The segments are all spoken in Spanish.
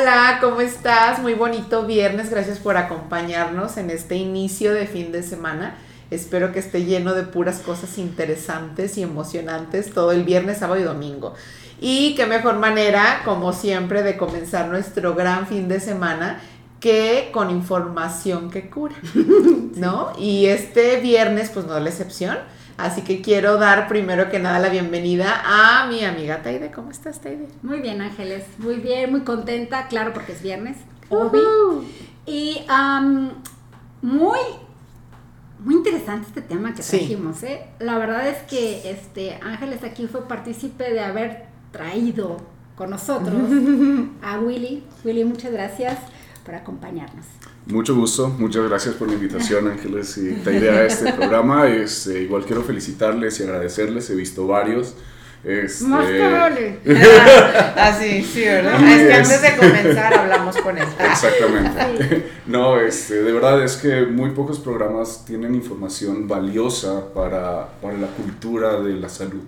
Hola, ¿cómo estás? Muy bonito viernes, gracias por acompañarnos en este inicio de fin de semana. Espero que esté lleno de puras cosas interesantes y emocionantes todo el viernes, sábado y domingo. Y qué mejor manera, como siempre, de comenzar nuestro gran fin de semana que con información que cura, ¿no? Y este viernes, pues no es la excepción. Así que quiero dar primero que nada la bienvenida a mi amiga Taide. ¿Cómo estás, Taide? Muy bien, Ángeles. Muy bien, muy contenta, claro, porque es viernes. Obvio. Y muy, muy interesante este tema que trajimos, ¿eh? La verdad es que este Ángeles aquí fue partícipe de haber traído con nosotros a Willy. Willy, muchas gracias por acompañarnos. Mucho gusto, muchas gracias por la invitación Ángeles y la idea de este programa. Es, este, igual quiero felicitarles y agradecerles, he visto varios. Este... Más vale. Así, sí, ¿verdad? es que antes de comenzar hablamos con él. Exactamente. No, este, de verdad es que muy pocos programas tienen información valiosa para, para la cultura de la salud.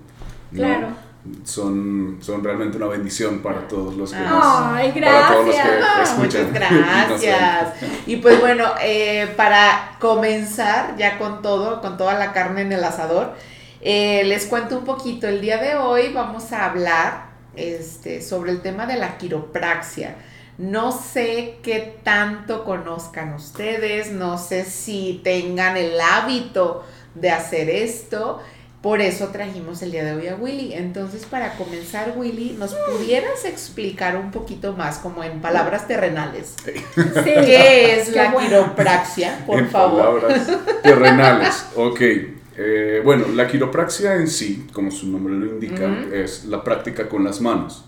Claro son, son realmente una bendición para todos los que, Ay, gracias. Muchas gracias. y pues bueno, eh, para comenzar ya con todo, con toda la carne en el asador, eh, les cuento un poquito. El día de hoy vamos a hablar este, sobre el tema de la quiropraxia. No sé qué tanto conozcan ustedes, no sé si tengan el hábito de hacer esto. Por eso trajimos el día de hoy a Willy. Entonces, para comenzar, Willy, ¿nos pudieras explicar un poquito más, como en palabras terrenales, qué es la quiropraxia, por favor? Palabras terrenales, ok. Eh, bueno, la quiropraxia en sí, como su nombre lo indica, es la práctica con las manos.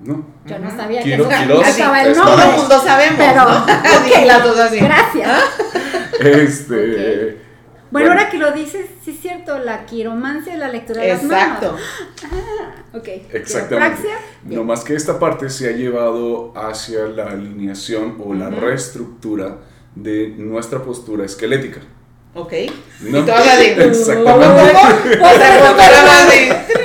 ¿No? Yo no sabía que eso estaba el nombre. Todo el mundo sabemos, pero, ¿no? así. Gracias. Este, bueno, ahora que lo dices, sí es cierto, la quiromancia es la lectura de Exacto. las manos. Ah, ok. Exactamente. No más que esta parte se ha llevado hacia la alineación o la reestructura de nuestra postura esquelética. Ok. ¿No? Y todavía de... Exactamente.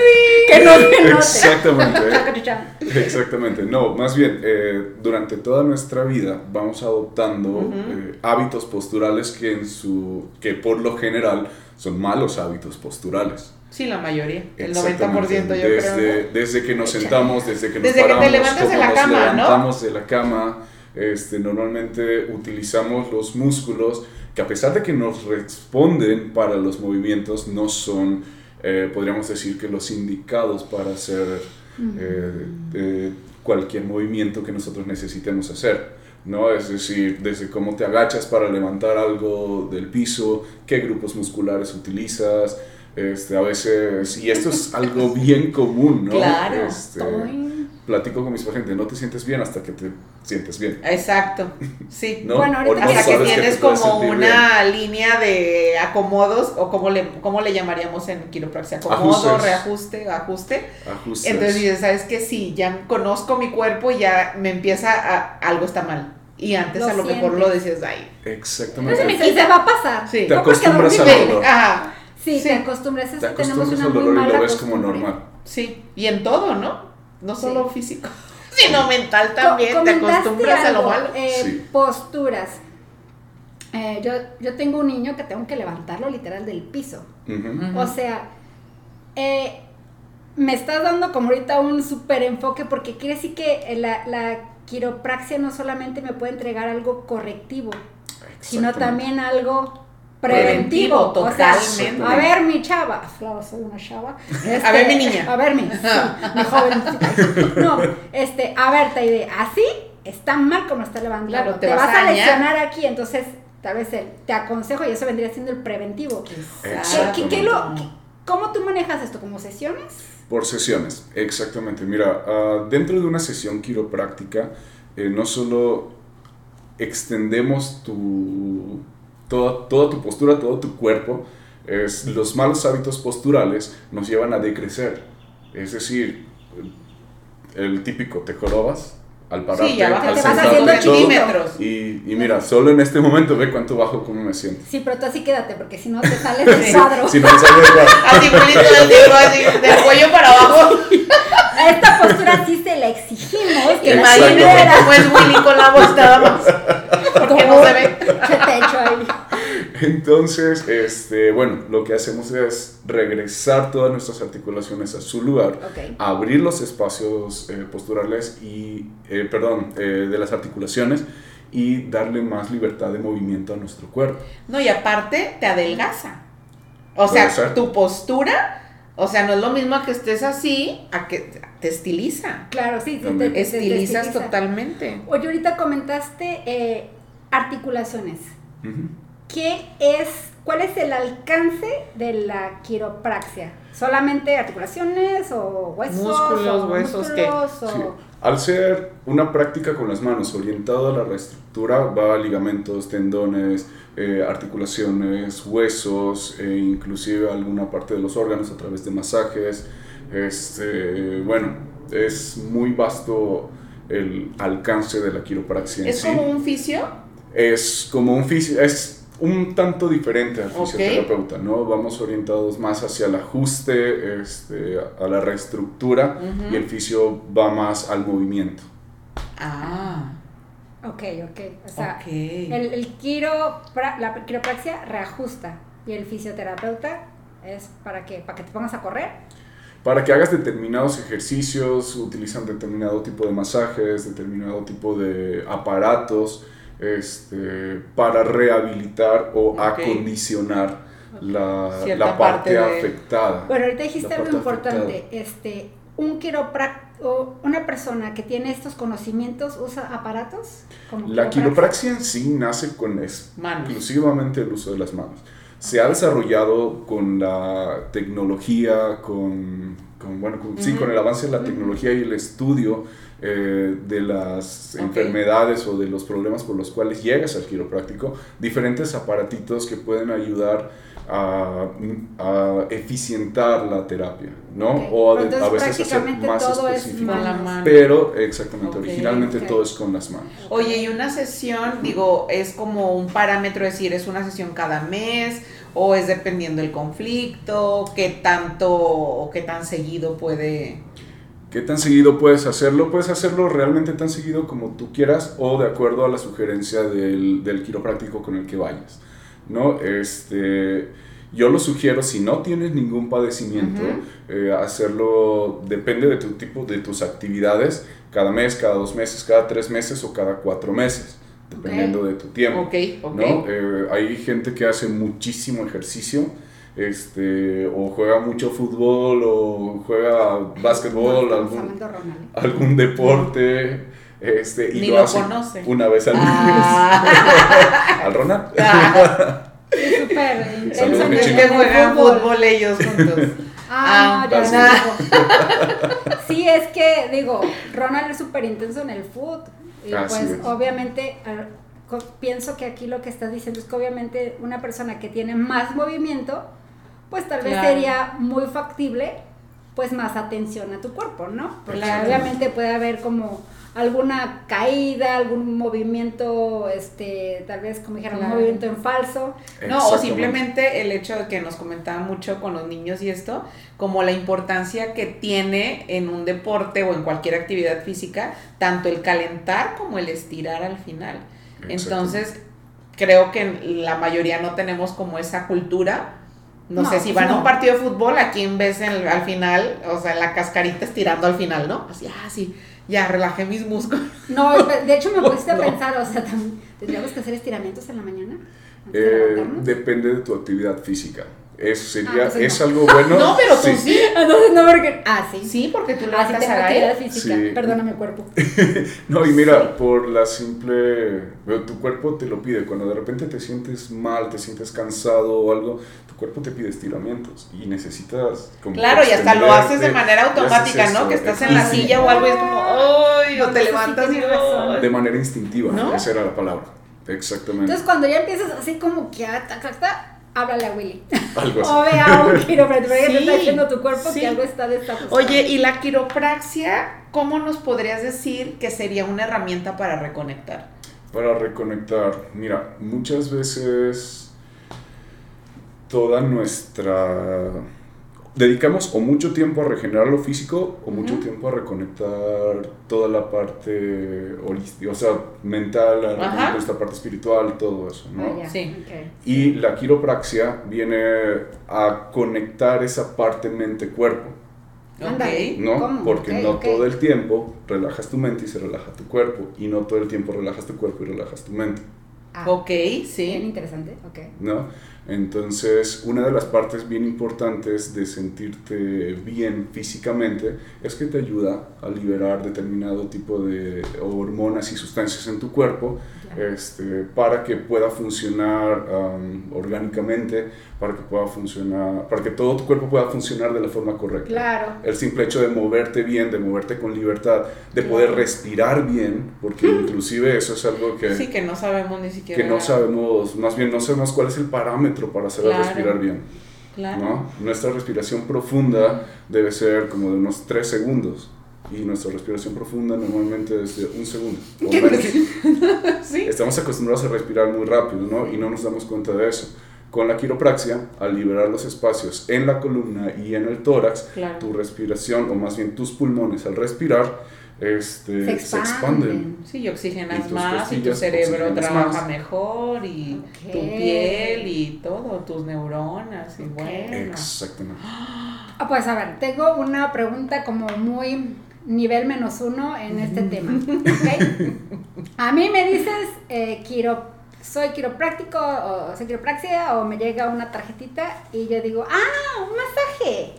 que no se note. Exactamente. Exactamente. No, más bien, eh, durante toda nuestra vida vamos adoptando eh, hábitos posturales que, en su, que por lo general son malos hábitos posturales. Sí, la mayoría, el 90% yo desde, creo. Desde que nos sentamos, desde que nos desde paramos, que te levantas de la cama, nos levantamos de la cama, este, normalmente utilizamos los músculos que a pesar de que nos responden para los movimientos, no son, eh, podríamos decir que los indicados para hacer eh, cualquier movimiento que nosotros necesitemos hacer. ¿no? Es decir, desde cómo te agachas para levantar algo del piso, qué grupos musculares utilizas, este, a veces, y esto es algo bien común, ¿no? Claro, este, platico con mis pacientes, no te sientes bien hasta que te sientes bien. Exacto, sí. ¿No? Bueno, hasta que tienes como una línea de acomodos, o como le, cómo le llamaríamos en quiropraxia, acomodo, reajuste, ajuste. Entonces dices, ¿sabes qué? Sí, ya conozco mi cuerpo y ya me empieza a, algo está mal. Y antes a lo mejor lo decías ahí. Exactamente. Y se va a pasar. Sí. Te acostumbras al dolor. Ajá. Sí, te acostumbras a eso. Te acostumbras tenemos una al dolor y lo ves como normal. Sí, y en todo, ¿no? No solo físico, sino mental también. Te acostumbras a lo malo. Eh, posturas. Eh, yo, yo tengo un niño que tengo que levantarlo literal del piso. O sea, eh, me estás dando como ahorita un súper enfoque porque quiere decir que la, la quiropraxia no solamente me puede entregar algo correctivo, sino también algo preventivo, totalmente. a ver, mi chava, claro, soy una chava. a ver, mi niña. A ver, mi, mi joven. No, este, a ver, te así está mal como está levantando. Claro, te, vas, a, lesionar aquí, entonces tal vez te aconsejo y eso vendría siendo el preventivo. ¿Qué, lo, ¿Cómo tú manejas esto? ¿Como sesiones? Por sesiones, exactamente. Mira, uh, dentro de una sesión quiropráctica, eh, no solo extendemos tu toda, tu postura, todo tu cuerpo, es, los malos hábitos posturales nos llevan a decrecer. Es decir, el típico, te jorobas al pararte, sí, ya al te vas haciendo Y, y, mira, solo en este momento ve cuánto bajo, cómo me siento. Sí, pero tú así quédate, porque si no te sales del cuadro. si no me sales del cuadro. Así, así, del cuello para abajo. a esta postura sí se la exigimos. Que Imagínate cómo es Willy con la voz nada más. Porque no se ve. ¿Qué techo ahí? Entonces, este, bueno, lo que hacemos es regresar todas nuestras articulaciones a su lugar, abrir los espacios eh, posturales y, eh, perdón, eh, de las articulaciones y darle más libertad de movimiento a nuestro cuerpo. No, y aparte te adelgaza. O sea, tu postura, o sea, no es lo mismo a que estés así, a que te estiliza. Claro, sí, te, te, estilizas totalmente. Oye, ahorita comentaste articulaciones. ¿Qué es, cuál es el alcance de la quiropraxia? ¿Solamente articulaciones o huesos? Músculos, huesos, ¿qué? Al ser una práctica con las manos orientada a la reestructura, va a ligamentos, tendones, eh, articulaciones, huesos, e inclusive alguna parte de los órganos a través de masajes. Este, bueno, es muy vasto el alcance de la quiropraxia. ¿Es como un fisio? Es como un fisio, es un tanto diferente al fisioterapeuta, ¿no? Vamos orientados más hacia el ajuste, este, a la reestructura y el fisio va más al movimiento. Ah. Ok, ok. O sea, El, el la quiropraxia reajusta y el fisioterapeuta es para que, para que te pongas a correr. Para que hagas determinados ejercicios, utilizan determinado tipo de masajes, determinado tipo de aparatos este, para rehabilitar o acondicionar la, la parte, afectada. Bueno, ahorita dijiste algo importante, este, un quiropráctico, una persona que tiene estos conocimientos usa aparatos. la quiropraxia en sí nace con exclusivamente el uso de las manos. Se ha desarrollado con la tecnología, con, con bueno, sí, con el avance de la tecnología y el estudio eh, de las enfermedades o de los problemas por los cuales llegas al quiropráctico, diferentes aparatitos que pueden ayudar a, a eficientar la terapia, ¿no? O a, a veces hacer más todo específico. Es la mano. Pero, exactamente, originalmente todo es con las manos. Oye, y una sesión, digo, es como un parámetro, decir, es una sesión cada mes o es dependiendo del conflicto, qué tanto o qué tan seguido puede ¿Qué tan seguido puedes hacerlo? Puedes hacerlo realmente tan seguido como tú quieras o de acuerdo a la sugerencia del, del quiropráctico con el que vayas. ¿no? Este, yo lo sugiero, si no tienes ningún padecimiento, eh, hacerlo depende de tu tipo, de tus actividades, cada mes, cada dos meses, cada tres meses o cada cuatro meses, dependiendo de tu tiempo. Okay, ¿no? Eh, hay gente que hace muchísimo ejercicio este, o juega mucho fútbol, o juega básquetbol, algún, algún deporte. Este, y lo, hace una vez al ah. mes. al Ronald. Ah. Súper intenso. que juegan fútbol. ellos juntos. Ah, ah ya Sí, es que, digo, Ronald es súper intenso en el fútbol. Y pues, obviamente, pienso que aquí lo que estás diciendo es que obviamente una persona que tiene más movimiento, pues tal vez sería muy factible pues más atención a tu cuerpo, ¿no? Porque obviamente puede haber como alguna caída, algún movimiento, este, tal vez como dijeron, un movimiento en falso. No, o simplemente el hecho de que nos comentaba mucho con los niños y esto, como la importancia que tiene en un deporte o en cualquier actividad física, tanto el calentar como el estirar al final. Entonces, creo que la mayoría no tenemos como esa cultura no, sé, si van a un partido de fútbol, aquí en vez en, al final, o sea, la cascarita estirando al final, ¿no? Así, ah, sí, ya relajé mis músculos. No, de hecho me pusiste a pensar, o sea, ¿tendríamos que hacer estiramientos en la mañana? Eh, depende de tu actividad física. Eso sería, ah, es algo bueno. No, pero tú sí. Entonces no, porque. Ah, sí. Sí, porque tú lo ah, sí, tengo actividad física. Sí. Perdóname, cuerpo. no, y mira, por la simple. Tu cuerpo te lo pide. Cuando de repente te sientes mal, te sientes cansado o algo, tu cuerpo te pide estiramientos y necesitas. Como claro, y hasta lo haces de manera automática, ¿no? Que estás en la silla o algo y es como, ¡ay! O te levantas y. De manera instintiva, ¿no? esa era la palabra. Exactamente. Entonces, cuando ya empiezas así como que. Háblale a Willy. Algo así. o ve a un quiropráctico, sí, te está diciendo tu cuerpo que algo está destapado. Oye, ¿y la quiropraxia, cómo nos podrías decir que sería una herramienta para reconectar? Para reconectar, mira, muchas veces toda nuestra dedicamos o mucho tiempo a regenerar lo físico o mucho tiempo a reconectar toda la parte holística, o sea, mental, a nuestra parte espiritual, todo eso, ¿no? Ah, sí. Y la quiropraxia viene a conectar esa parte mente-cuerpo. Okay. ¿No? Porque no todo el tiempo relajas tu mente y se relaja tu cuerpo. Y no todo el tiempo relajas tu cuerpo y relajas tu mente. Ah, ok, sí. Bien interesante, ok. ¿No? Entonces, una de las partes bien importantes de sentirte bien físicamente es que te ayuda a liberar determinado tipo de hormonas y sustancias en tu cuerpo este, para que pueda funcionar orgánicamente, para que pueda funcionar, para que todo tu cuerpo pueda funcionar de la forma correcta. Claro. El simple hecho de moverte bien, de moverte con libertad, de poder respirar bien, porque inclusive eso es algo que... Sí, que no sabemos ni siquiera. Que no sabemos, más bien no sabemos cuál es el parámetro para saber respirar bien. Claro. ¿no? Nuestra respiración profunda debe ser como de unos 3 segundos y nuestra respiración profunda normalmente es de un segundo o menos. ¿Sí? Estamos acostumbrados a respirar muy rápido, ¿no? Y no nos damos cuenta de eso. Con la quiropraxia, al liberar los espacios en la columna y en el tórax, tu respiración, o más bien tus pulmones al respirar, este, se, expanden. Sí, y oxigenas más y tu cerebro trabaja mejor y tu piel y todo, tus neuronas y bueno. Exactamente. Ah, pues a ver, tengo una pregunta como muy nivel menos uno en este tema. ¿okay? A mí me dices, eh, soy quiropráctico o soy quiropraxia o me llega una tarjetita y yo digo, ah, un masaje.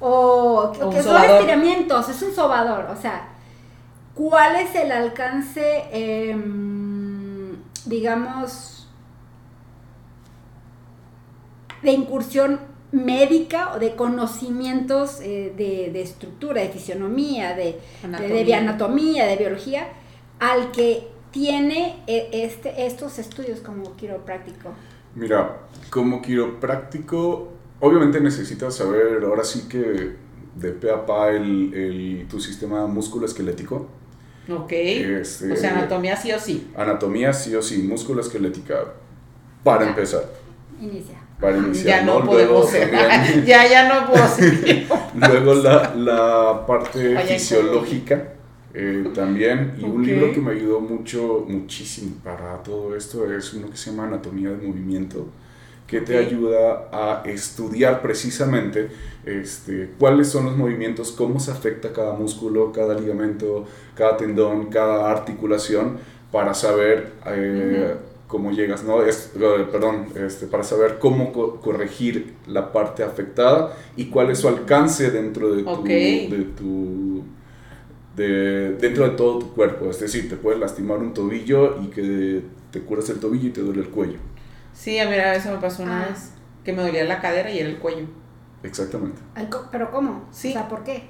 O, que son estiramientos, es un sobador. O sea, ¿cuál es el alcance, em, digamos, de incursión médica o de conocimientos eh, de, estructura, de fisionomía, de anatomía. de, biología, al que tiene eh, este, estos estudios como quiropráctico? Mira, como quiropráctico, obviamente necesitas saber ahora sí que de pe a pa el, tu sistema musculoesquelético. Ok. Este, o sea, anatomía sí o sí. Anatomía sí o sí, músculo esquelética, para empezar. Inicia para iniciar. Ya no, podemos ya, ya no puedo seguir. Luego la, la parte fisiológica eh, también. Y un libro que me ayudó mucho, muchísimo para todo esto es uno que se llama Anatomía del Movimiento que te ayuda a estudiar precisamente este, cuáles son los movimientos, cómo se afecta cada músculo, cada ligamento, cada tendón, cada articulación, para saber eh, cómo llegas, ¿no? Es, perdón, este, para saber cómo corregir la parte afectada y cuál es su alcance dentro de tu, de tu de, dentro de todo tu cuerpo. Es decir, te puede lastimar un tobillo y que te curas el tobillo y te duele el cuello. Sí, a mí a eso me pasó una ah. vez, que me dolía la cadera y era el cuello. Exactamente. ¿Pero cómo? Sí. O sea, ¿por qué?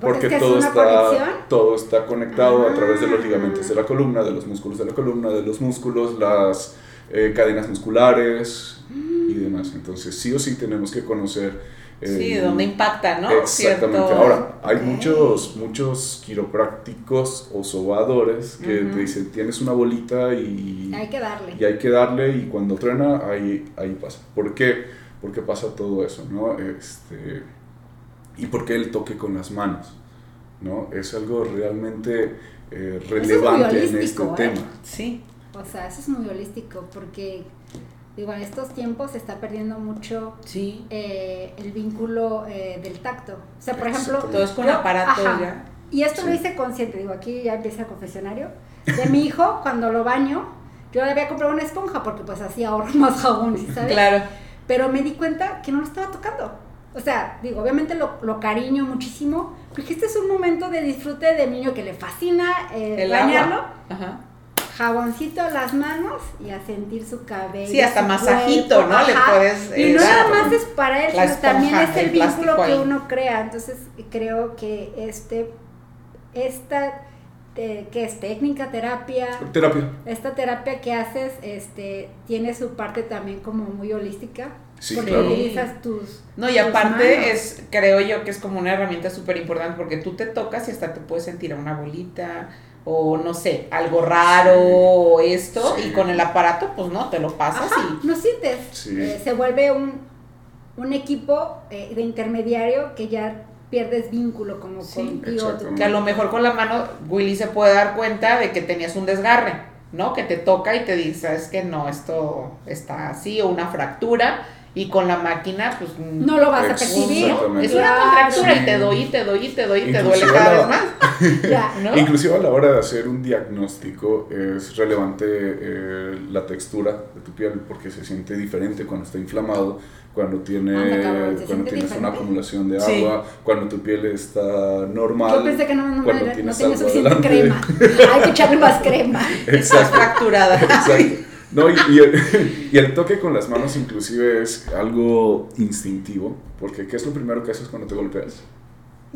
Porque, todo, está, todo está conectado a través de los ligamentos de la columna, de los músculos de la columna, de los músculos, las eh, cadenas musculares y demás. Entonces, sí o sí tenemos que conocer. sí, de dónde impacta, ¿no? Exactamente. Ahora, hay muchos, muchos quiroprácticos o sobadores que te dicen, tienes una bolita y... Hay que darle. Y hay que darle y cuando truena, ahí, ahí pasa. ¿Por qué? Porque pasa todo eso, ¿no? Este y por qué el toque con las manos, ¿no? Es algo realmente eh, relevante en este ¿eh? tema. Sí. O sea, eso es muy holístico porque, digo, en estos tiempos se está perdiendo mucho sí. Eh, el vínculo del tacto. O sea, por ejemplo... Todo es con aparato ya. Y esto lo hice consciente, digo, aquí ya empieza el confesionario. De mi hijo, cuando lo baño, yo le había comprado una esponja porque pues así ahorro más jabón, ¿sabes? Claro. Pero me di cuenta que no lo estaba tocando. O sea, digo, obviamente lo, lo, cariño muchísimo, porque este es un momento de disfrute de niño que le fascina eh, bañarlo. Ajá. Jaboncito a las manos y a sentir su cabello. Sí, hasta masajito, ¿no? Le puedes. y no eh, nada más es para él, sino también es el, vínculo que uno crea. Entonces, creo que este, esta ¿qué es técnica, terapia? Terapia. Esta terapia que haces este, tiene su parte también como muy holística. Sí, porque claro. utilizas tus. No, y aparte es, creo yo que es como una herramienta súper importante porque tú te tocas y hasta te puedes sentir a una bolita o no sé, algo raro o esto y con el aparato pues no, te lo pasas y... No sientes, eh, se vuelve un un equipo eh, de intermediario que ya pierdes vínculo como contigo. Que a lo mejor con la mano Willy se puede dar cuenta de que tenías un desgarre, ¿no? Que te toca y te dice, es que no, esto está así, o una fractura y con la máquina, pues. No lo vas a percibir. Es una contractura y te doy, y te doy, y te doy, y te duele cada vez más. Inclusive a la hora de hacer un diagnóstico es relevante eh, la textura de tu piel porque se siente diferente cuando está inflamado, cuando, tiene, cuando tienes una acumulación de agua, cuando tu piel está normal. Yo pensé que no, no, no tenía suficiente crema. Hay que echarle más crema. Estás fracturada. Exacto. No, y, el, toque con las manos inclusive es algo instintivo, porque ¿qué es lo primero que haces cuando te golpeas?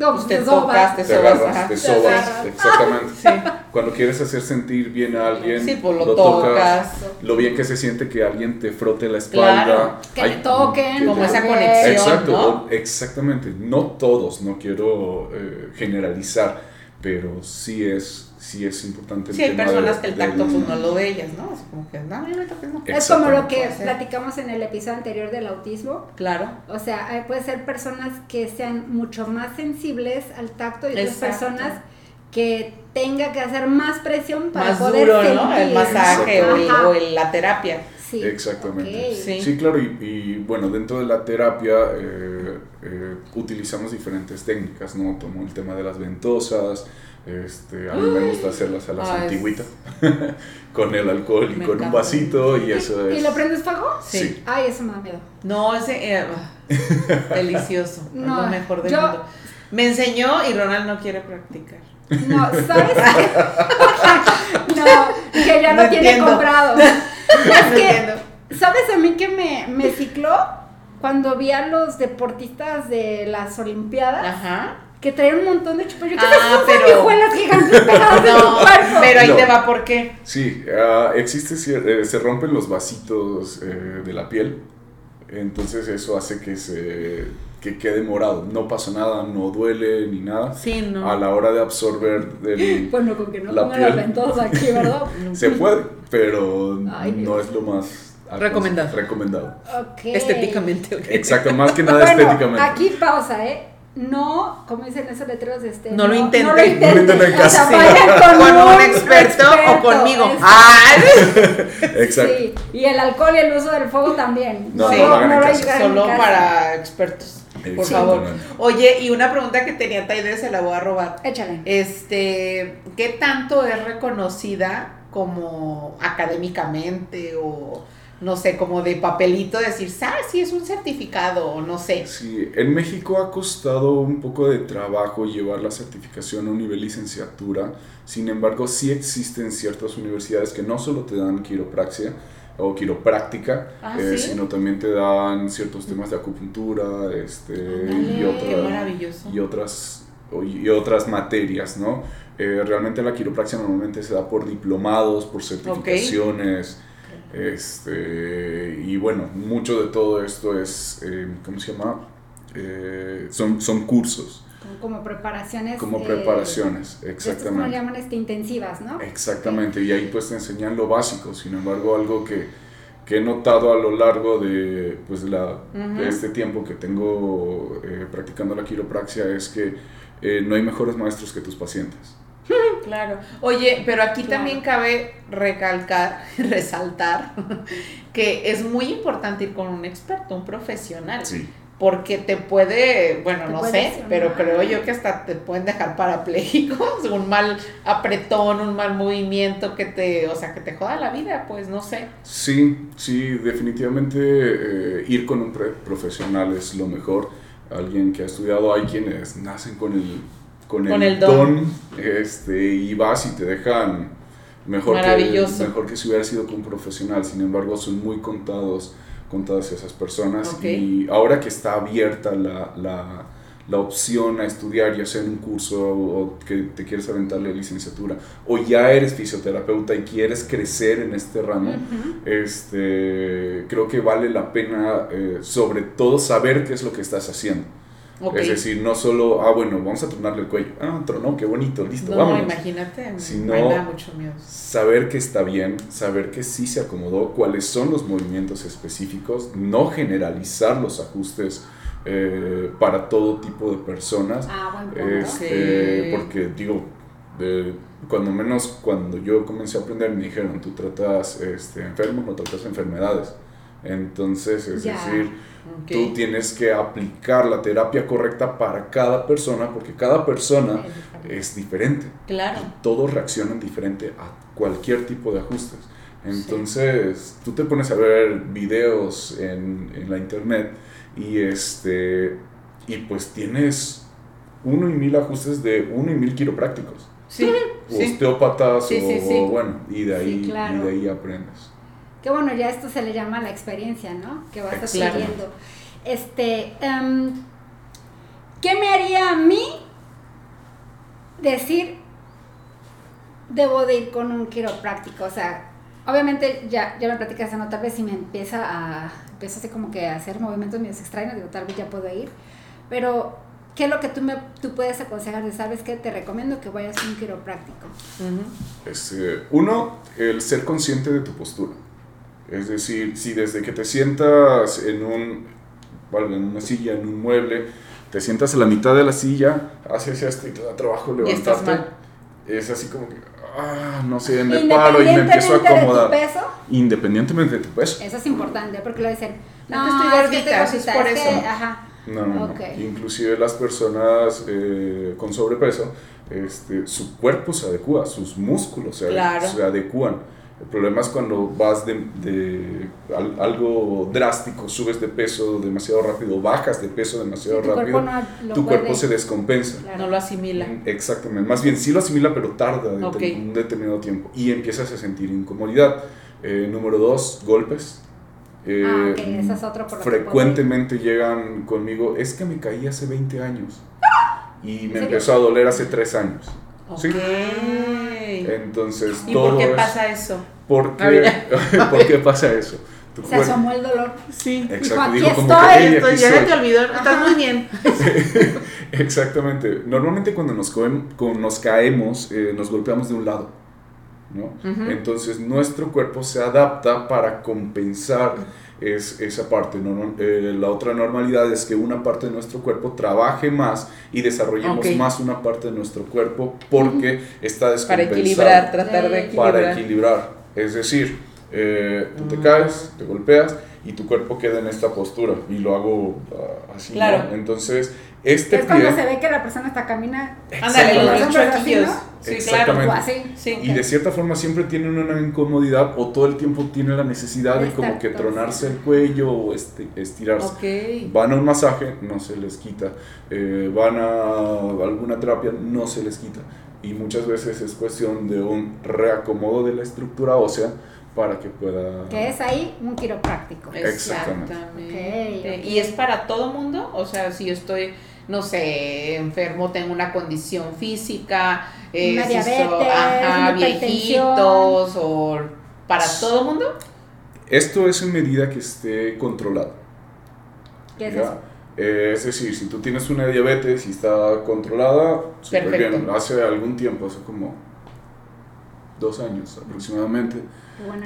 No, pues te, te tocas, te, sobas, te sobas, exactamente. Cuando quieres hacer sentir bien a alguien, pues lo, tocas, lo bien que se siente que alguien te frote la espalda, que te toquen, como esa conexión, Exacto, exactamente. No todos, no quiero eh, generalizar, pero sí es sí es importante. sí, hay personas que el tacto pues no lo de ellas, ¿no? Es como que, no, yo no Es como lo que platicamos en el episodio anterior del autismo. Claro. O sea, puede ser personas que sean mucho más sensibles al tacto y otras personas que tenga que hacer más presión para poder duro, ¿no? El masaje o, la terapia. Sí. Exactamente. Sí. claro, y, bueno, dentro de la terapia eh, eh, utilizamos diferentes técnicas, ¿no? Tomo el tema de las ventosas, este, a mí me gusta hacerlas a las antiguitas, con el alcohol y con un vasito y eso es... ¿Y lo prendes fuego? Sí. Ay, eso me da miedo. No, ese... Eh, delicioso, no, lo mejor del mundo. Me enseñó y Ronald no quiere practicar. No, ¿sabes no, que ya lo tiene comprado. Es que, ¿sabes a mí que me, me cicló? Cuando vi a los deportistas de las Olimpiadas. Ajá que trae un montón de chupos. Yo ah, pero... gigantes pegadas no, Pero ahí te va, ¿por qué? Sí, uh, existe, eh, se rompen los vasitos eh, de la piel, entonces eso hace que se que quede morado. No pasa nada, no duele ni nada. Sí, no. A la hora de absorber del, Bueno, con que no la pongan las aquí, ¿verdad? se puede, pero no es lo más recomendado. recomendado. Okay. Estéticamente. Okay. Exacto, más que nada bueno, estéticamente. Aquí pausa, ¿eh? No, como dicen esos letreros, este, no, lo intenten. No lo intenten. en casa. con, un, experto, o conmigo. Ah. Exacto. Sí. Y el alcohol y el uso del fuego también. No, no, no, no Solo para expertos. Por favor. Oye, y una pregunta que tenía Taide se la voy a robar. Échale. Este, ¿qué tanto es reconocida como académicamente o no sé, como de papelito, decir, ¿sabes si es un certificado o no sé? Sí, en México ha costado un poco de trabajo llevar la certificación a un nivel licenciatura, sin embargo sí existen ciertas universidades que no solo te dan quiropraxia o quiropráctica, ah, eh, sino también te dan ciertos temas de acupuntura este, y, y otras y otras materias, ¿no? Eh, realmente la quiropraxia normalmente se da por diplomados, por certificaciones. Este, y bueno, mucho de todo esto es, eh, ¿cómo se llama? Eh, son, son cursos. Como preparaciones. Como eh, preparaciones, exactamente. Como llaman este, intensivas, ¿no? Exactamente, y ahí pues te enseñan lo básico, sin embargo algo que, que he notado a lo largo de, pues, la, de este tiempo que tengo practicando la quiropraxia es que no hay mejores maestros que tus pacientes. Claro. Oye, pero aquí también cabe recalcar, resaltar, que es muy importante ir con un experto, un profesional. Sí. Porque te puede, bueno, no sé, pero creo yo que hasta te pueden dejar parapléjicos, un mal apretón, un mal movimiento que te, o sea, que te joda la vida, pues no sé. Sí, sí, definitivamente eh, ir con un profesional es lo mejor. Alguien que ha estudiado, hay quienes nacen con el con, el, don, este, y vas y te dejan mejor que, mejor que si hubiera sido con un profesional. Sin embargo, son muy contados, contadas esas personas. Y ahora que está abierta la, la, la, opción a estudiar, ya sea en un curso o, que te quieres aventar la licenciatura, o ya eres fisioterapeuta y quieres crecer en este ramo, este, creo que vale la pena, eh, sobre todo, saber qué es lo que estás haciendo Es decir, no solo, ah, bueno, vamos a tronarle el cuello. Ah, tronó, qué bonito, listo, no, imagínate, Sino mucho miedo. saber que está bien, saber que sí se acomodó, cuáles son los movimientos específicos, no generalizar los ajustes eh, para todo tipo de personas. Ah, este, Porque, digo, cuando menos cuando yo comencé a aprender me dijeron, tú tratas este, enfermos, no tratas enfermedades. Entonces, es decir, tú tienes que aplicar la terapia correcta para cada persona, porque cada persona es diferente. Claro. Y todos reaccionan diferente a cualquier tipo de ajustes. Entonces, tú te pones a ver videos en, en, la internet y, este, y pues tienes uno y mil ajustes de uno y mil quiroprácticos. Sí, osteópatas o, bueno, y de ahí, y de ahí aprendes que bueno, ya esto se le llama la experiencia, ¿no? Que vas adquiriendo. Este, um, ¿qué me haría a mí decir debo de ir con un quiropráctico? O sea, obviamente ya, ya me platicas, ¿no? Tal vez si me empieza a, empieza así como que a hacer movimientos medio extraños, digo, tal vez ya puedo ir, pero ¿qué es lo que tú, me, tú puedes aconsejar? ¿Sabes qué? Te recomiendo que vayas a un quiropráctico. Este, uno, el ser consciente de tu postura. Es decir, si desde que te sientas en, un, en una silla, en un mueble, te sientas a la mitad de la silla, haces esto y te da trabajo levantarte, es así como que, ah, no sé, me paro y me empiezo a acomodar. De tu peso, Independientemente de tu peso. Eso es importante, porque lo dicen, no, no estoy gordita, es, por eso. ajá. No, no, Inclusive las personas eh, con sobrepeso, este, su cuerpo se adecua, sus músculos se, se adecuan. El problema es cuando vas de, de algo drástico, subes de peso demasiado rápido, bajas de peso demasiado rápido, tu cuerpo se descompensa. No lo asimila. Mm, exactamente. Más bien, sí lo asimila, pero tarda un determinado tiempo y empiezas a sentir incomodidad. Eh, número dos, golpes. Eh, ah, Esa es otro frecuentemente llegan conmigo, es que me caí hace 20 años y me empezó a doler hace 3 años. ¿Sí? Entonces, ¿Y por qué pasa eso? ¿Por qué, ¿Por qué pasa eso? Se asomó el dolor. Sí. Exacto. Dijo, como estoy, que, ya te olvidó, estás muy bien. Exactamente. Normalmente cuando nos, nos caemos, eh, nos golpeamos de un lado. ¿no? Entonces nuestro cuerpo se adapta para compensar es esa parte. Eh, la otra normalidad es que una parte de nuestro cuerpo trabaje más y desarrollemos más una parte de nuestro cuerpo porque está descompensado. Para equilibrar, tratar de equilibrar. Para equilibrar. Es decir, eh, tú te caes, te golpeas y tu cuerpo queda en esta postura y lo hago ah, así. Claro. Entonces, este es cuando se ve que la persona está caminando. Ándale, los chuequillos. Sí, Exactamente. Claro. Y de cierta forma siempre tienen una incomodidad o todo el tiempo tiene la necesidad de como que tronarse el cuello o este, estirarse. Van a un masaje, no se les quita. Eh, van a alguna terapia, no se les quita. Y muchas veces es cuestión de un reacomodo de la estructura ósea para que pueda... Que es ahí un quiropráctico. Exactamente. Exactamente. ¿Y es para todo mundo? O sea, si yo estoy no sé, enfermo, tengo una condición física, eh, una diabetes, viejitos o para todo el mundo. Esto es en medida que esté controlado. ¿Qué es eso? Eh, es decir, si tú tienes una diabetes y está controlada, súper bien. Hace algún tiempo, hace como dos años aproximadamente,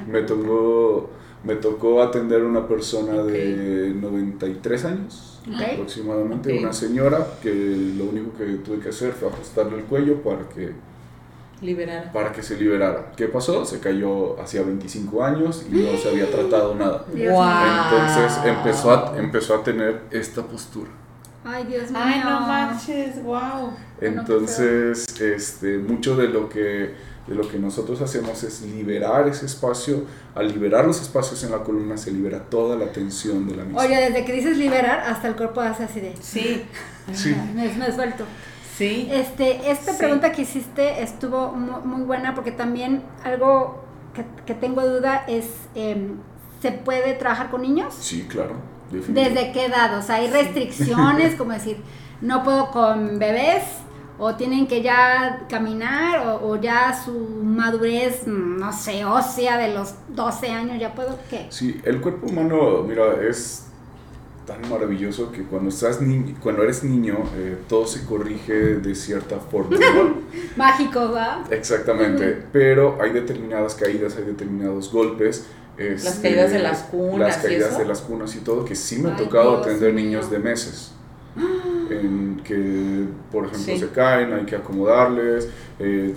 me tocó, me tocó atender a una persona de 93 años aproximadamente, una señora que lo único que tuve que hacer fue ajustarle el cuello para que liberara. para que se liberara. ¿Qué pasó? Se cayó hacía 25 años y no se había tratado nada. Entonces empezó a, empezó a tener esta postura. Ay, Dios mío. Ay, no manches, wow. Entonces, este, mucho de lo que de lo que nosotros hacemos es liberar ese espacio. Al liberar los espacios en la columna se libera toda la tensión de la misma. Oye, desde que dices liberar, hasta el cuerpo hace así de... Sí. sí. Me, me suelto. Sí. Este, esta pregunta que hiciste estuvo muy, buena porque también algo que, que tengo duda es, em, ¿se puede trabajar con niños? Sí, claro. ¿Desde qué edad? O sea, hay restricciones, como decir, no puedo con bebés, o tienen que ya caminar o, ya su madurez, no sé, ósea de los 12 años, ya puedo, ¿qué? Sí, el cuerpo humano, mira, es tan maravilloso que cuando, estás ni cuando eres niño eh, todo se corrige de cierta forma. Mágico, ¿va? Exactamente, pero hay determinadas caídas, hay determinados golpes. las este, caídas de las cunas. Las caídas de las cunas y todo, que sí me ha tocado atender niños de meses. En que, por ejemplo, se caen, hay que acomodarles. Eh,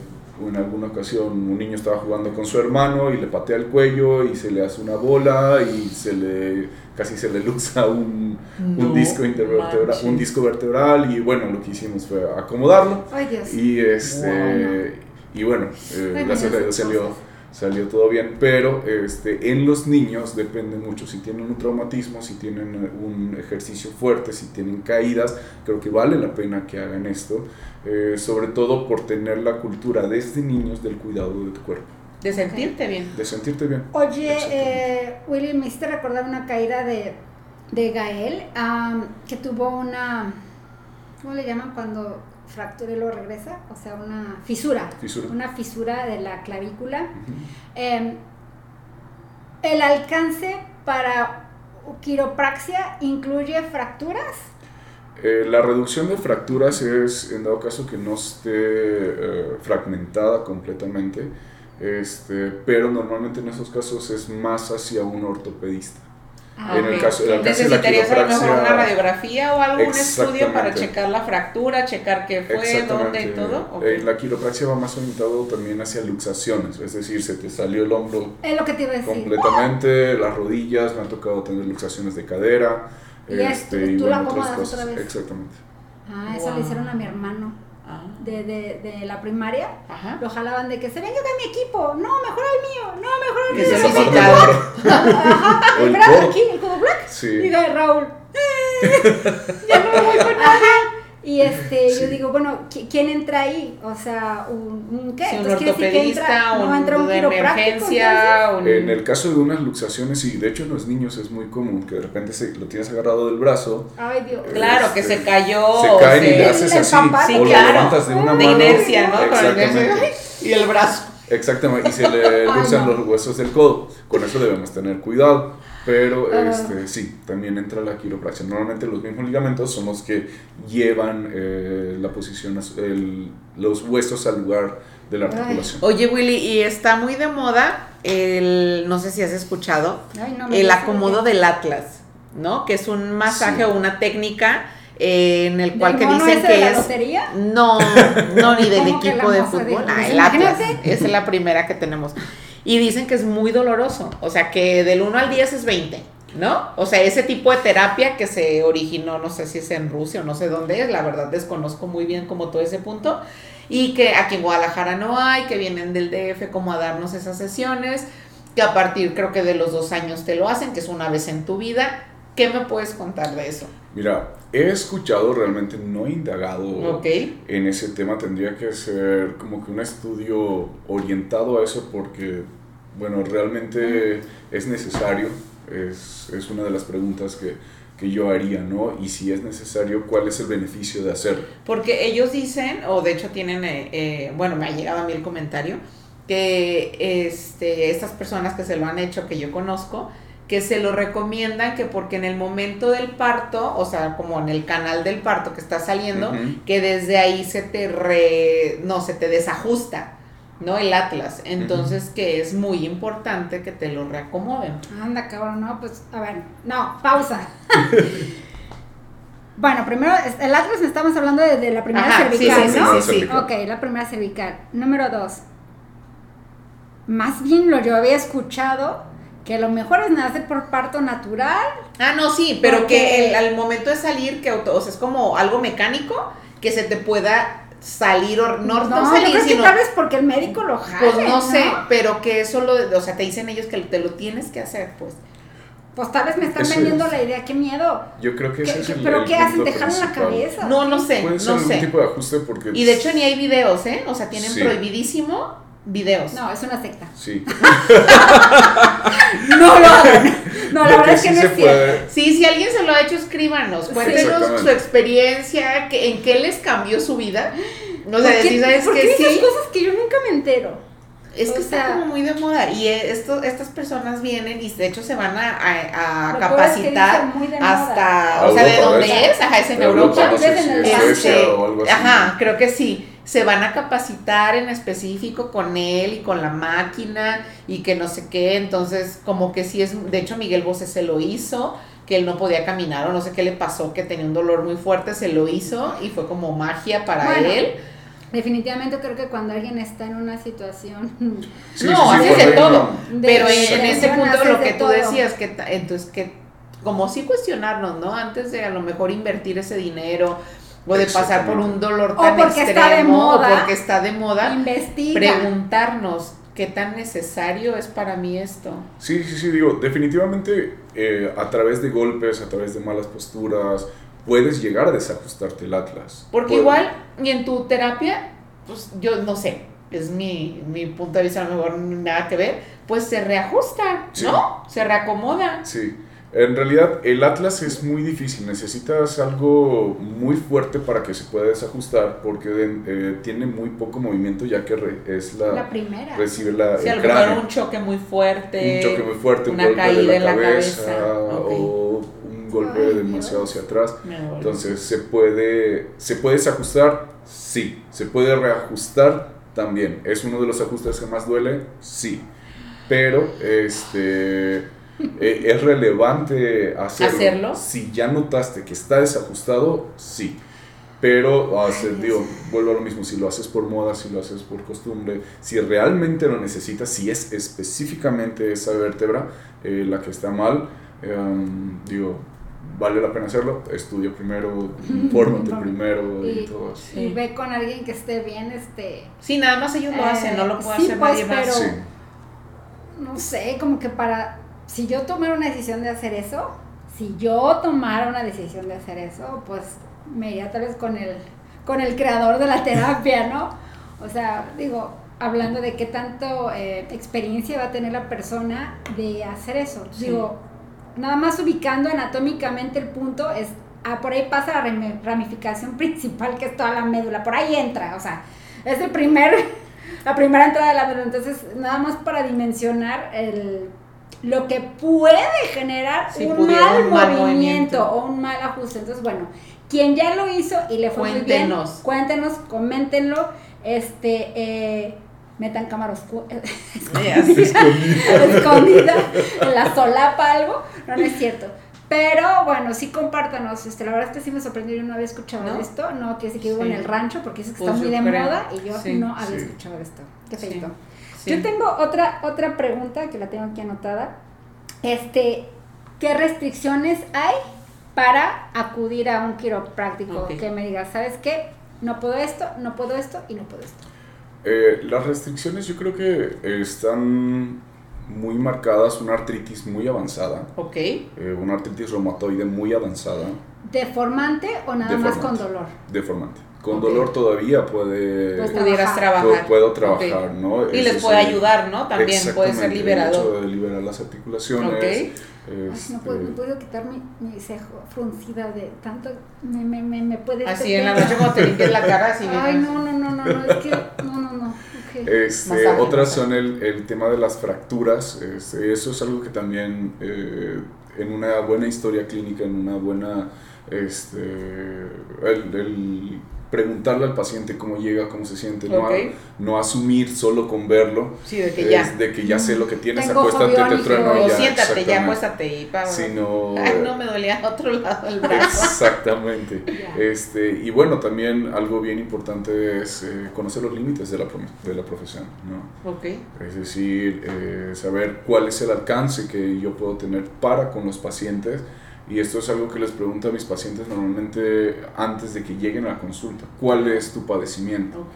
en alguna ocasión un niño estaba jugando con su hermano y le patea el cuello y se le hace una bola y se le casi se le luza un, un disco intervertebral, un disco vertebral y bueno, lo que hicimos fue acomodarlo. Y este y bueno, eh, gracias a Dios salió salió todo bien, pero este, en los niños depende mucho, si tienen un traumatismo, si tienen un ejercicio fuerte, si tienen caídas, creo que vale la pena que hagan esto, eh, sobre todo por tener la cultura desde niños del cuidado de tu cuerpo. De sentirte bien. De sentirte bien. Oye, eh, Willy, me hiciste recordar una caída de, de Gael, que tuvo una, ¿cómo le llaman cuando fractura y luego regresa, o sea, una fisura, una fisura de la clavícula. Em, ¿El alcance para quiropraxia incluye fracturas? Eh, la reducción de fracturas es, en dado caso, que no esté eh, fragmentada completamente, este, pero normalmente en esos casos es más hacia un ortopedista. Ah, en el caso, el ¿Necesitarías a lo mejor una radiografía o algún estudio para checar la fractura, checar qué fue, dónde y todo? Eh, la quiropraxia va más orientado también hacia luxaciones, es decir, se te salió el hombro es lo que te iba a decir. completamente, las rodillas, me ha tocado tener luxaciones de cadera. Y, este, y tú la acomodas otra vez. Exactamente. Ah, eso le hicieron a mi hermano. Ah. de, de, de, la primaria, lo jalaban de que se venga de mi equipo, no, mejor el mío, no, mejor el mío. Que se Ajá, el aquí, el codo black. Sí. Diga Raúl, ya no me voy con nadie. Y este, yo digo, bueno, ¿quién entra ahí? O sea, ¿un, qué? un ortopedista, un, no de emergencia. En el caso de unas luxaciones, y de hecho en los niños es muy común que de repente se, lo tienes agarrado del brazo. Ay, Dios. Claro, que se este, cayó. Se caen y le haces así. Sí, o claro. levantas de una mano. De inercia, ¿no? Exactamente. Y el brazo. Exactamente, y se le luxan los huesos del codo. Con eso debemos tener cuidado. Pero ah. este, sí, también entra la quiropraxia. Normalmente los mismos ligamentos son los que llevan eh, la posición, el, los huesos al lugar de la articulación. Oye Willy, y está muy de moda el, no sé si has escuchado, el acomodo del Atlas, ¿no? Que es un masaje o una técnica eh, en el cual que dicen que de es lotería? no no ni del equipo de fútbol ah, el Atlas esa es la primera que tenemos y dicen que es muy doloroso, o sea que del 1 al 10 es 20, ¿no? O sea, ese tipo de terapia que se originó, no sé si es en Rusia o no sé dónde es, la verdad desconozco muy bien como todo ese punto, y que aquí en Guadalajara no hay, que vienen del DF como a darnos esas sesiones, que a partir creo que de los dos años te lo hacen, que es una vez en tu vida. ¿Qué me puedes contar de eso? Mira, he escuchado, realmente no he indagado en ese tema. Tendría que ser como que un estudio orientado a eso porque bueno, realmente es necesario, es, es una de las preguntas que, que, yo haría, ¿no? Y si es necesario, ¿cuál es el beneficio de hacerlo? Porque ellos dicen, o de hecho tienen, eh, eh, bueno, me ha llegado a mí el comentario, que este, estas personas que se lo han hecho, que yo conozco, que se lo recomiendan que porque en el momento del parto, o sea, como en el canal del parto que está saliendo, que desde ahí se te re, no, se te desajusta. ¿no? El Atlas. Entonces, que es muy importante que te lo reacomoden. Anda, cabrón, no, pues, a ver, no, pausa. bueno, primero, el Atlas estamos hablando de, la primera cervical, ¿no? Sí, sí, sí, Ok, la primera cervical. Número dos, más bien lo yo había escuchado que lo mejor es nacer por parto natural. Ah, no, sí, pero que al momento de salir, que o sea, es como algo mecánico, que se te pueda salir o no, no, no salir, sino, que tal vez porque el médico lo jale, Pues no, sé, pero que eso lo, o sea, te dicen ellos que te lo tienes que hacer, pues. Pues tal vez me están vendiendo la idea, qué miedo. Yo creo que ese es el, ¿Pero qué hacen? ¿Dejarlo en la cabeza? No, no sé, Puede ser no sé. tipo de ajuste porque... Y de hecho ni hay videos, ¿eh? O sea, tienen prohibidísimo videos. No, es una secta. Sí. no lo hagan. No, la verdad es que, no es cierto. Sí, si alguien se lo ha hecho, escríbanos. Cuéntenos su experiencia, que, en qué les cambió su vida. No sé, si sabes ¿por que qué sí. cosas que yo nunca me entero. Es que está como muy de moda y esto, estas personas vienen y de hecho se van a, a, a capacitar hasta, o sea, ¿de dónde es? Ajá, es en Europa. Este, ajá, creo que sí. Se van a capacitar en específico con él y con la máquina y que no sé qué. Entonces, como que sí es, de hecho Miguel Bosé se lo hizo que él no podía caminar o no sé qué le pasó, que tenía un dolor muy fuerte, se lo hizo y fue como magia para él Definitivamente creo que cuando alguien está en una situación... no, haces de todo. pero en, ese punto lo que tú decías, que entonces que como sí cuestionarnos, ¿no? Antes de a lo mejor invertir ese dinero o de pasar por un dolor tan o porque extremo está de moda, o porque está de moda, investiga. preguntarnos qué tan necesario es para mí esto. Sí, sí, sí, digo, definitivamente eh, a través de golpes, a través de malas posturas, puedes llegar a desajustarte el atlas. Porque igual, y en tu terapia, pues yo no sé, es mi, mi punto de vista, a lo mejor nada que ver, pues se reajusta, ¿no? Se reacomoda. Sí. En realidad el Atlas es muy difícil, necesitas algo muy fuerte para que se pueda desajustar porque eh, tiene muy poco movimiento ya que es la, la primera. Recibe la, si el cráneo. un choque muy fuerte. Un choque muy fuerte, una caída en la cabeza, o golpe demasiado hacia atrás. Entonces, ¿se puede, ¿se puede desajustar? Sí. ¿Se puede reajustar? También. ¿Es uno de los ajustes que más duele? Sí. Pero, este... Eh, ¿Es relevante hacerlo? Si ya notaste que está desajustado, sí. Pero, hacer, digo, vuelvo a lo mismo, si lo haces por moda, si lo haces por costumbre, si realmente lo necesitas, si es específicamente esa vértebra eh, la que está mal, em, digo, vale la pena hacerlo, estudia primero, infórmate primero y, todo eso. Y ve con alguien que esté bien, este... Sí, nada más ellos lo hacen, no lo puede hacer pues, nadie más. no sé, como que para... Si yo tomara una decisión de hacer eso, si yo tomara una decisión de hacer eso, pues me iría tal vez con el, con el creador de la terapia, ¿no? O sea, digo, hablando de qué tanto eh, experiencia va a tener la persona de hacer eso. Digo, nada más ubicando anatómicamente el punto, es ah, por ahí pasa la ramificación principal, que es toda la médula, por ahí entra, o sea, es el primer, la primera entrada de la médula, entonces nada más para dimensionar el, lo que puede generar un, mal, movimiento, o un mal ajuste, entonces bueno, quien ya lo hizo y le fue muy bien, cuéntenos, coméntenlo, este, eh, metan cámara escondida. en la solapa algo, no, no es cierto. Pero bueno, sí compártanos, este, la verdad es que sí me sorprendió, yo no había escuchado esto, no quiere decir que vivo en el rancho porque dice que está pues muy de moda y yo no había escuchado esto. Qué feito. Yo tengo otra, otra pregunta que la tengo aquí anotada. Este, ¿qué restricciones hay para acudir a un quiropráctico? Que me diga, ¿sabes qué? No puedo esto, no puedo esto y no puedo esto. Eh, las restricciones yo creo que están muy marcadas, una artritis muy avanzada. Ok. Eh, una artritis reumatoide muy avanzada. ¿Deformante o nada más con dolor? Deformante. Con dolor todavía puede... Pues pudieras trabajar. Puedo, trabajar, ¿no? Y les puede ayudar, ¿no? También puede ser liberador. El hecho de liberar las articulaciones. Okay. Este... no, puedo, no, puedo, quitar mi, mi, cejo fruncida de tanto. Me, me, me, me puede. Así en la noche cuando te limpias la cara, así. Ay, no, no, no, no, no, es que. No, no, no. Este, otras son el, el, tema de las fracturas. Este, eso es algo que también eh, en una buena historia clínica, en una buena. Este, el, preguntarle al paciente cómo llega, cómo se siente, no, no asumir solo con verlo. Sí, de que ya. De que ya sé lo que tienes, acuéstate, te trueno ya. Siéntate, ya acuéstate y pa, Sino, Ay, no me dolía otro lado el brazo. Exactamente. este, y bueno, también algo bien importante es eh, conocer los límites de la, de la profesión, ¿no? Ok. Es decir, eh, saber cuál es el alcance que yo puedo tener para con los pacientes y esto es algo que les pregunto a mis pacientes normalmente antes de que lleguen a la consulta. ¿Cuál es tu padecimiento?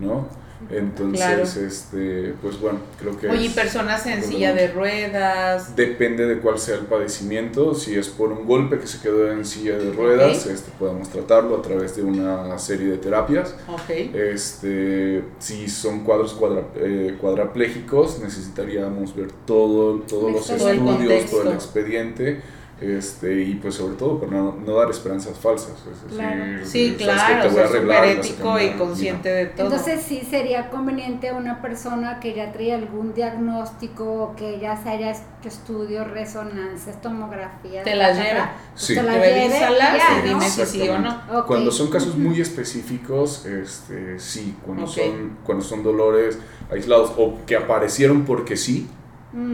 ¿No? Entonces, este, pues bueno, creo que... Oye, personas en silla de ruedas. Depende de cuál sea el padecimiento. Si es por un golpe que se quedó en silla de ruedas, este, podemos tratarlo a través de una serie de terapias. Okay. Este, si son cuadros cuadra, eh, cuadraplégicos, necesitaríamos ver todo, todos los estudios, todo el expediente Este, y pues sobre todo por no, no dar esperanzas falsas. Es decir, Claro. Sí, claro, a ser súper y a ético consciente de todo. Entonces sí sería conveniente una persona que ya trae algún diagnóstico, que ya se haya hecho estudios, resonancias, tomografías. Te las etcétera, lleva. pues Sí. te las Revísalas lleve, ya, y dime ¿no? si sí o no. Cuando son casos muy específicos, este, sí, cuando, son, cuando son dolores aislados o que aparecieron porque sí,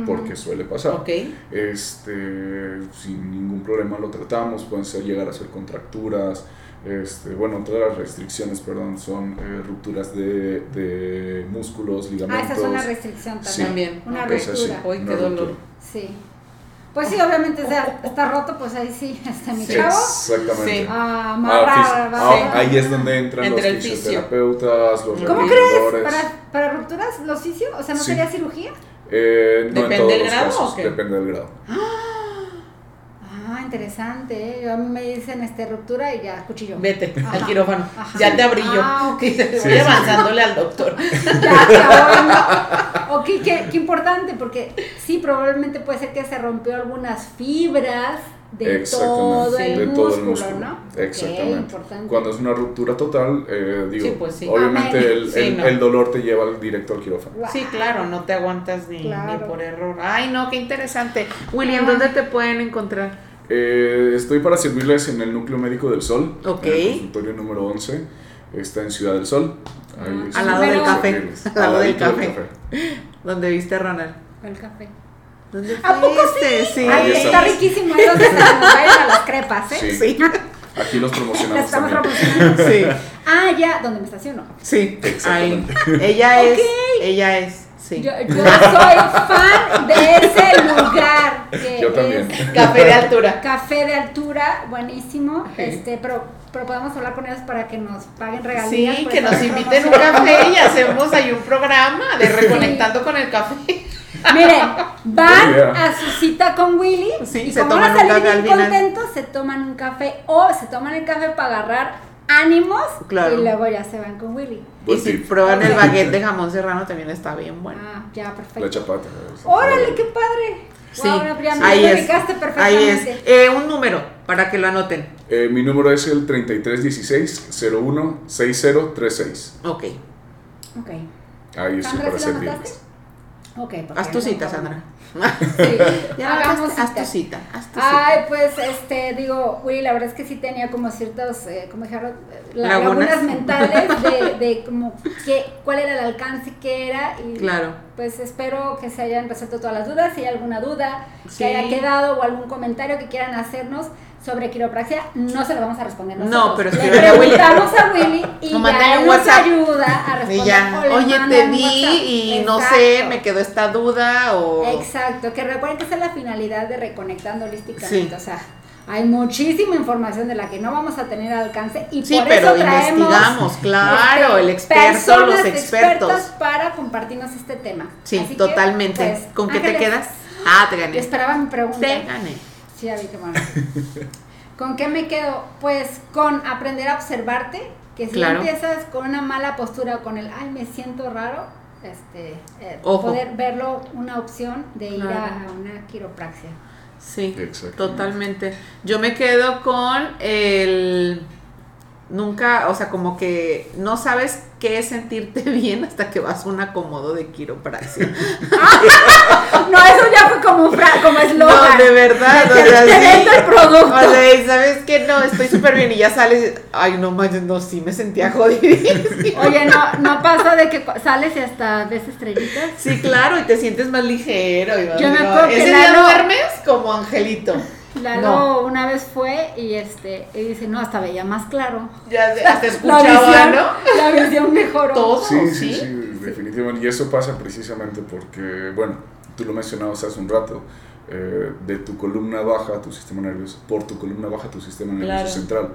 Porque suele pasar. Ok. Este, sin ningún problema lo tratamos, pueden ser llegar a ser contracturas, este, bueno, todas las restricciones, perdón, son eh, rupturas de, de músculos, Ah, ligamentos. esa es una restricción Sí. también. También. Una Esa sí, ruptura. Uy, qué una dolor. ruptura. Sí. Pues sí, obviamente, sea, está roto, pues ahí sí, este mi Sí, chavo. exactamente. Sí. Ah, Ah, amarrar, ah, va. ahí es donde entran Entre el los fisio. fisioterapeutas, los ¿Cómo rehabilitadores. ¿Para, para rupturas, los fisio? O sea, ¿no Sí. sería cirugía? Eh, no ¿Depende en todos del los grado casos, o qué? depende del grado. Ah, interesante. ¿eh? Yo a mí me dicen este, ruptura y ya, cuchillo. Vete Ajá. al quirófano. Ajá. Ya te abrí yo. Ah, ok. Voy avanzándole al doctor. Ya, ya. Ok, qué, qué importante, porque sí, probablemente puede ser que se rompió algunas fibras de Exactamente, todo, el, de músculo, todo el músculo. ¿no? Exactamente. Cuando es una ruptura total, eh, digo, Sí, pues sí. obviamente el, Sí, el- no. el dolor te lleva al- directo al quirófano. Sí, claro, no te aguantas ni, Claro. ni por error. Ay, no, qué interesante. William. ¿dónde te pueden encontrar? Eh, estoy para servirles en el Núcleo Médico del Sol, Ok. en el consultorio número 11. Está en Ciudad del Sol. Ahí Ah, al lado del café. Al lado del café. ¿Dónde viste a Ronald? El café. ¿Dónde ¿A poco fuiste? Sí. Ay, Ahí está riquísimo. Ahí donde se a las crepas, ¿eh? Sí. Sí. Aquí los promocionamos Estamos también. promocionando. Sí. Ah, ya, donde me estaciono. Sí. Ahí. Ella es. Ok. Ella es. Sí. Yo, yo soy fan de ese lugar. Que Yo también. es Café de altura. café de altura, buenísimo. Sí. Este, pero, pero podemos hablar con ellos para que nos paguen regalías. Sí, que nos en inviten un café y hacemos ahí un programa de Reconectando con el Café. Miren, van idea. a su cita con Willy Sí, y se como toman van a salir bien contentos, se toman un café o se toman el café para agarrar ánimos Claro. y luego ya se van con Willy. Y Buen si tip. prueban el baguette de jamón serrano también está bien bueno. Ah, ya, La perfecto. chapata. Órale, qué padre. Sí, Wow, ahí lo es. Ahí perfectamente. es. Eh, un número para que lo anoten. Eh, mi número es el 3316-016036. Ok. Ok. Ahí estoy para ¿sí servirles. Ok. Haz tu cita. Sandra. Sí, Ya, hagamos haz, tu cita. Haz tu Ay, cita. pues, este, digo, Willy, la verdad es que sí tenía como ciertos, eh, como dijeron, la- Lagunas. lagunas mentales de, de como qué, cuál era el alcance que era y Claro. Pues espero que se hayan resuelto todas las dudas, si hay alguna duda Sí. que haya quedado o algún comentario que quieran hacernos sobre quiropraxia, no se lo vamos a responder No, nosotros. pero Le preguntamos a Willy y O mándenle ya él nos ayuda a responder. Y ya, oye, te vi y no sé, me quedó esta duda o... Exacto, que recuerden que esa es la finalidad de Reconectando Holísticamente. Sí. O sea, hay muchísima información de la que no vamos a tener alcance y Sí, por pero eso traemos investigamos, claro, este, el experto, los expertos. para compartirnos este tema. Sí, Así que, totalmente. pues, ¿Con qué te quedas? Ah, te gané. Esperaba mi pregunta. Te gané. Sí, ya vi que bueno. ¿Con qué me quedo? Pues con aprender a observarte, que si Claro. empiezas con una mala postura o con el, ay, me siento raro, este, eh, poder verlo una opción de ir Claro. a una quiropraxia. Sí, totalmente. Yo me quedo con el... Nunca, o sea, como que no sabes qué es sentirte bien hasta que vas a un acomodo de quiropraxia. No, eso ya fue como fra- como eslogan. No, de verdad, o Te- sea, te sí. el producto. O sea, y sabes que no, estoy súper bien y ya sales, ay no manches, no, sí me sentía jodidísima. Oye, no, no pasa de que sales y hasta ves estrellitas. Sí, claro, y te sientes más ligero. Y Yo me acuerdo que Ese día Lalo- duermes como angelito. Lalo No. una vez fue y este y dice, no, hasta veía más claro. Ya de- hasta La escuchaba, visión, ¿no? la visión mejoró. Todo. Sí, sí, ¿sí? sí, definitivamente. Y eso pasa precisamente porque, bueno, tú lo mencionabas hace un rato, eh, de tu columna baja a tu sistema nervioso, por tu columna baja a tu sistema nervioso Claro. central.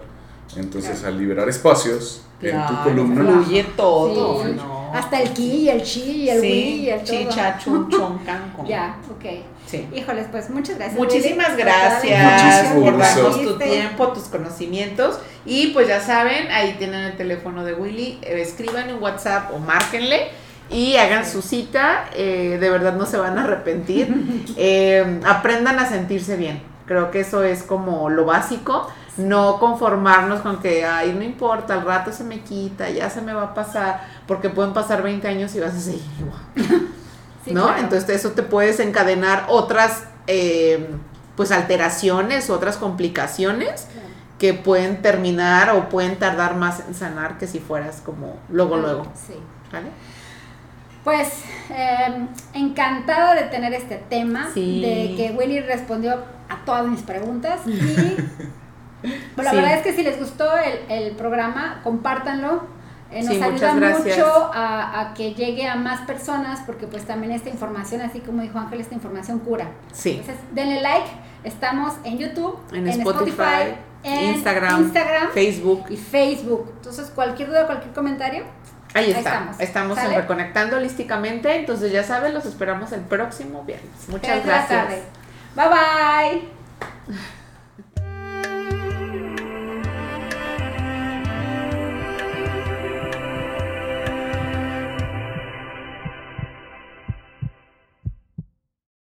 Entonces, al liberar espacios en tu Claro, columna, Fluye todo. Sí. ¿no? Hasta el ki y el chi y el wi sí, y el todo. chicha, chun, chon, can, con. Ya, ok. Sí. Híjoles, pues muchas gracias. Muchísimas Willy, gracias por darnos tu tiempo, tus conocimientos. Y pues ya saben, ahí tienen el teléfono de Willy. eh, escriban en WhatsApp o márquenle y hagan su cita. eh, de verdad no se van a arrepentir. Eh, aprendan a sentirse bien. Creo que eso es como lo básico, no conformarnos con que, ay, no importa, al rato se me quita, ya se me va a pasar, porque pueden pasar 20 años y vas a seguir igual. ¿No? Entonces eso te puede desencadenar otras, eh, pues, alteraciones, otras complicaciones que pueden terminar o pueden tardar más en sanar que si fueras como luego, luego. Sí. ¿Vale? Pues em, encantada de tener este tema, de que Willy respondió a todas mis preguntas y la verdad es que si les gustó el, programa, compártanlo. Eh, nos ayuda mucho a, que llegue a más personas porque pues también esta información, así como dijo Ángel, esta información cura. Sí. Entonces denle like, estamos en YouTube, en, Spotify, en Instagram, Instagram, Facebook y Facebook. Entonces cualquier duda, cualquier comentario, Ahí, está. Estamos, en Reconectando Holísticamente. Entonces, ya saben, los esperamos el próximo viernes. Muchas gracias. Bye bye.